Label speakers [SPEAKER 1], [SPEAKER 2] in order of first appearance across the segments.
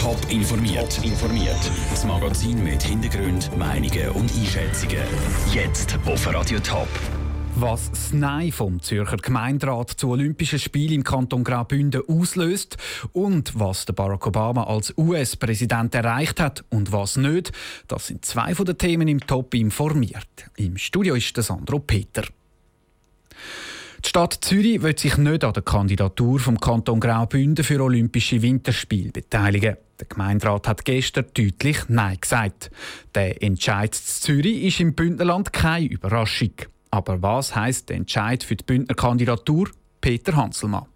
[SPEAKER 1] Top informiert. Top informiert. Das Magazin mit Hintergrund, Meinungen und Einschätzungen. Jetzt auf Radio Top.
[SPEAKER 2] Was das Nein vom Zürcher Gemeinderat zu Olympischen Spielen im Kanton Graubünden auslöst und was Barack Obama als US-Präsident erreicht hat und was nicht, das sind zwei von den Themen im Top informiert. Im Studio ist Sandro Peter. Die Stadt Zürich wird sich nicht an der Kandidatur vom Kanton Graubünden für Olympische Winterspiele beteiligen. Der Gemeinderat hat gestern deutlich Nein gesagt. Der Entscheid zu Zürich ist im Bündnerland keine Überraschung. Aber was heißt der Entscheid für die Bündner Kandidatur? Peter Hanselmann.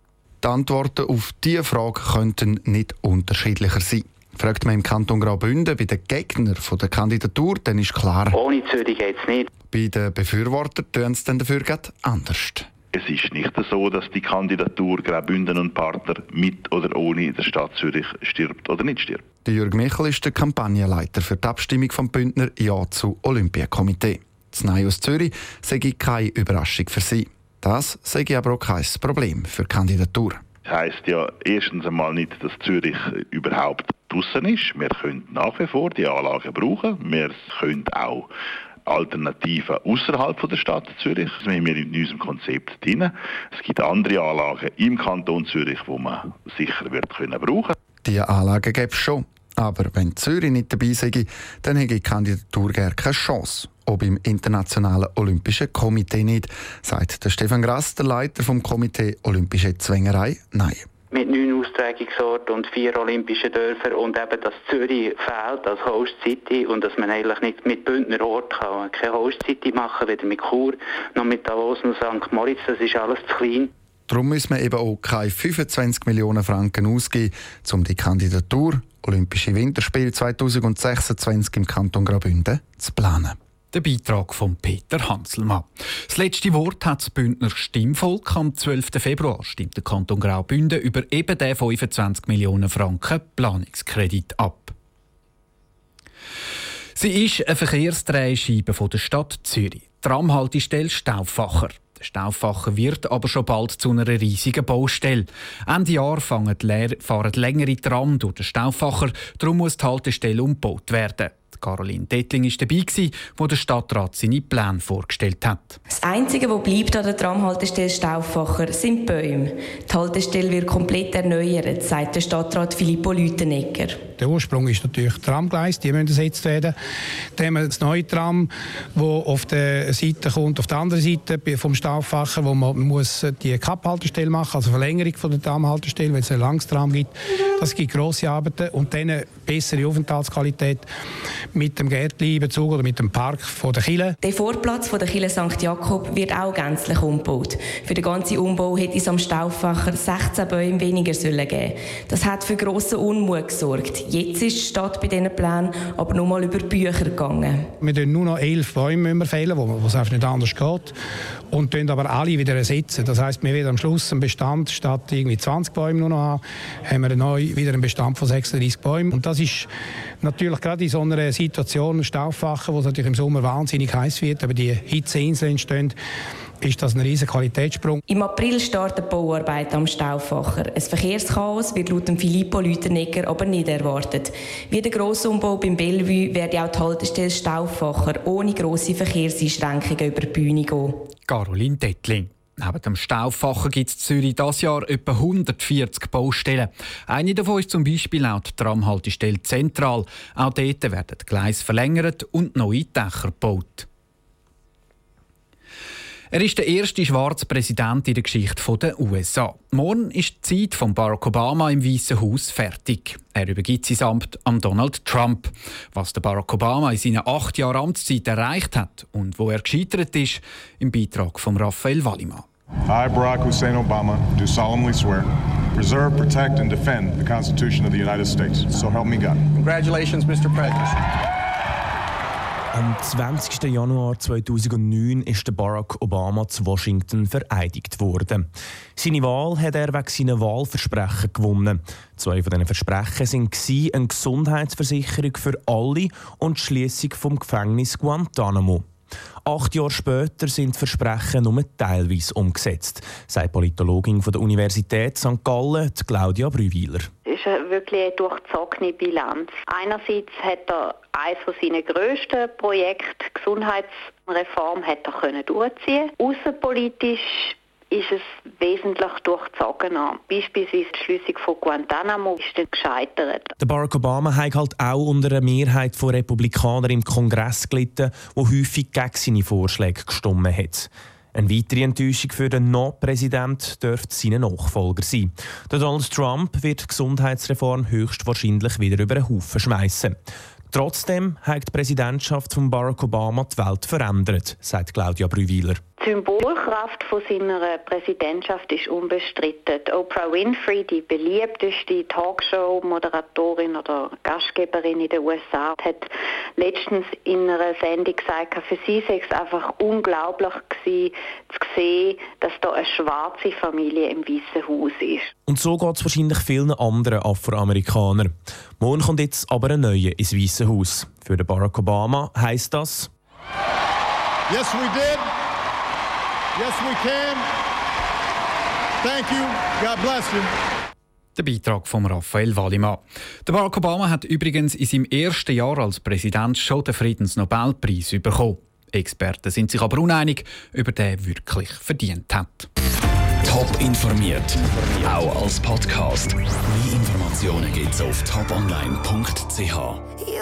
[SPEAKER 3] Die Antworten auf diese Frage könnten nicht unterschiedlicher sein. Fragt man im Kanton Graubünden bei den Gegnern der Kandidatur, dann ist klar.
[SPEAKER 4] Ohne Zürich geht es nicht.
[SPEAKER 3] Bei den Befürwortern tun es dann dafür anders.
[SPEAKER 5] Es ist nicht so, dass die Kandidatur Graubünden und Partner mit oder ohne der Stadt Zürich stirbt oder nicht stirbt.
[SPEAKER 3] Der Jürg Michel ist der Kampagnenleiter für die Abstimmung vom Bündner Ja zu Olympiakomitee. Das Nein aus Zürich sei keine Überraschung für sie. Das sei aber auch kein Problem für die Kandidatur.
[SPEAKER 5] Das heisst ja erstens einmal nicht, dass Zürich überhaupt draußen ist. Wir können nach wie vor die Anlagen brauchen. Wir können auch Alternativen außerhalb der Stadt Zürich. Das haben wir in unserem Konzept drin. Es gibt andere Anlagen im Kanton Zürich, die man sicher wird können brauchen.
[SPEAKER 3] Diese Anlagen gibt es schon. Aber wenn Zürich nicht dabei sei, dann hätte die Kandidatur gar keine Chance. Ob im Internationalen Olympischen Komitee nicht, sagt der Stefan Grass, der Leiter vom Komitee Olympische Zwängerei, nein
[SPEAKER 4] mit neun Austragungsorten und vier olympischen Dörfern und eben, dass Zürich fehlt als Host City und dass man eigentlich nicht mit Bündner Ort kann, keine Host City machen, weder mit Chur noch mit Davos und St. Moritz, das ist alles zu klein.
[SPEAKER 3] Darum müssen wir eben auch keine 25 Millionen Franken ausgeben, um die Kandidatur Olympische Winterspiele 2026 im Kanton Graubünden zu planen.
[SPEAKER 2] Der Beitrag von Peter Hanselmann. Das letzte Wort hat das Bündner Stimmvolk. Am 12. Februar stimmt der Kanton Graubünden über eben den 25 Millionen Franken Planungskredit ab. Sie ist eine Verkehrsdrehscheibe der Stadt Zürich. Tramhaltestelle Stauffacher. Der Stauffacher wird aber schon bald zu einer riesigen Baustelle. Ende Jahr fahren längere Tram durch den Stauffacher, darum muss die Haltestelle umgebaut werden. Caroline Dettling war dabei, wo der Stadtrat seine Pläne vorgestellt hat.
[SPEAKER 6] Das Einzige, was bleibt an der Tramhaltestelle Stauffacher, sind Bäume. Die Haltestelle wird komplett erneuert, sagt der Stadtrat Filippo Lütenegger.
[SPEAKER 7] Der Ursprung ist natürlich Tramgleis, die müssen ersetzt werden. Dann haben wir das neue Tram, das auf der Seite kommt, auf der anderen Seite vom Stauffacher, wo man muss die Kapphaltestelle machen, also Verlängerung von der Tramhaltestelle, weil es ein langes Tram gibt. Das gibt grosse Arbeiten und dann eine bessere Aufenthaltsqualität mit dem Gärtli-Bezug oder mit dem Park von der Kille.
[SPEAKER 6] Der Vorplatz von der Kille St. Jakob wird auch gänzlich umgebaut. Für den ganzen Umbau hätte es am Stauffacher 16 Bäume weniger sollen geben. Das hat für grossen Unmut gesorgt. Jetzt ist die Stadt bei diesen Plänen aber nur mal über Bücher gegangen.
[SPEAKER 7] Wir müssen nur noch elf Bäume fehlen, wo es einfach nicht anders geht. Und dann aber alle wieder ersetzen. Das heisst, wir werden am Schluss einen Bestand statt irgendwie 20 Bäume nur noch haben, haben wir neu wieder einen Bestand von 36 Bäumen. Und das ist natürlich gerade in so einer Situation, Stauffachen, wo es natürlich im Sommer wahnsinnig heiß wird, aber die Hitzeinseln entstehen, ist das ein riesiger Qualitätssprung.
[SPEAKER 6] Im April startet die Bauarbeit am Stauffacher. Ein Verkehrschaos wird laut Filippo Lüternegger aber nicht erwartet. Wie der Grossumbau beim Bellevue werde auch die Haltestelle Stauffacher ohne grosse Verkehrseinschränkungen über die Bühne gehen.
[SPEAKER 2] Caroline Dettling. Neben dem Stauffacher gibt es in Zürich dieses Jahr etwa 140 Baustellen. Eine davon ist zum Beispiel auch die Tramhaltestelle Zentral. Auch dort werden die Gleise verlängert und neue Dächer gebaut. Er ist der erste schwarze Präsident in der Geschichte der USA. Morgen ist die Zeit von Barack Obama im Weißen Haus fertig. Er übergibt sein Amt an Donald Trump. Was der Barack Obama in seinen acht Jahren Amtszeit erreicht hat und wo er gescheitert ist, im Beitrag von Raphael Wallimann.
[SPEAKER 8] I, Barack Hussein Obama, do solemnly swear preserve, protect and defend the Constitution of the United States. So help me God.
[SPEAKER 9] Congratulations, Mr. President.
[SPEAKER 10] Am 20. Januar 2009 ist Barack Obama zu Washington vereidigt worden. Seine Wahl hat er wegen seiner Wahlversprechen gewonnen. Zwei von diesen Versprechen waren eine Gesundheitsversicherung für alle und die Schließung vom Gefängnis Guantanamo. Acht Jahre später sind Versprechen nur teilweise umgesetzt, sagt Politologin von der Universität St. Gallen, Claudia Brüwiler.
[SPEAKER 11] Es ist wirklich eine durchzogene Bilanz. Einerseits hat er eines seiner grössten Projekte, Gesundheitsreform, hat er können. Außenpolitisch ist es wesentlich durchzogener. Beispielsweise die Schließung von Guantanamo ist dann gescheitert.
[SPEAKER 10] Der Barack Obama hat halt auch unter einer Mehrheit von Republikanern im Kongress gelitten, wo häufig gegen seine Vorschläge gestimmt hat. Eine weitere Enttäuschung für den No-Präsident dürfte seine Nachfolger sein. Donald Trump wird die Gesundheitsreform höchstwahrscheinlich wieder über den Haufen schmeißen. Trotzdem hat die Präsidentschaft von Barack Obama die Welt verändert, sagt Claudia Brüwiler.
[SPEAKER 11] Die Symbolkraft von seiner Präsidentschaft ist unbestritten. Oprah Winfrey, die beliebteste Talkshow-Moderatorin oder Gastgeberin in den USA, hat letztens in einer Sendung gesagt, für sie sei es einfach unglaublich gewesen, zu sehen, dass da eine schwarze Familie im Weißen Haus ist.
[SPEAKER 10] Und so geht es wahrscheinlich vielen anderen Afroamerikanern. Morgen kommt jetzt aber ein neuer ins Weiße Haus. Für Barack Obama heißt das.
[SPEAKER 8] Yes, we did. Yes, we can. Thank you. God bless you.
[SPEAKER 2] Der Beitrag von Raphael Wallimann. Der Barack Obama hat übrigens in seinem ersten Jahr als Präsident schon den Friedensnobelpreis bekommen. Experten sind sich aber uneinig, ob er den wirklich verdient hat.
[SPEAKER 1] Top informiert, auch als Podcast. Mehr Informationen gibt's auf toponline.ch.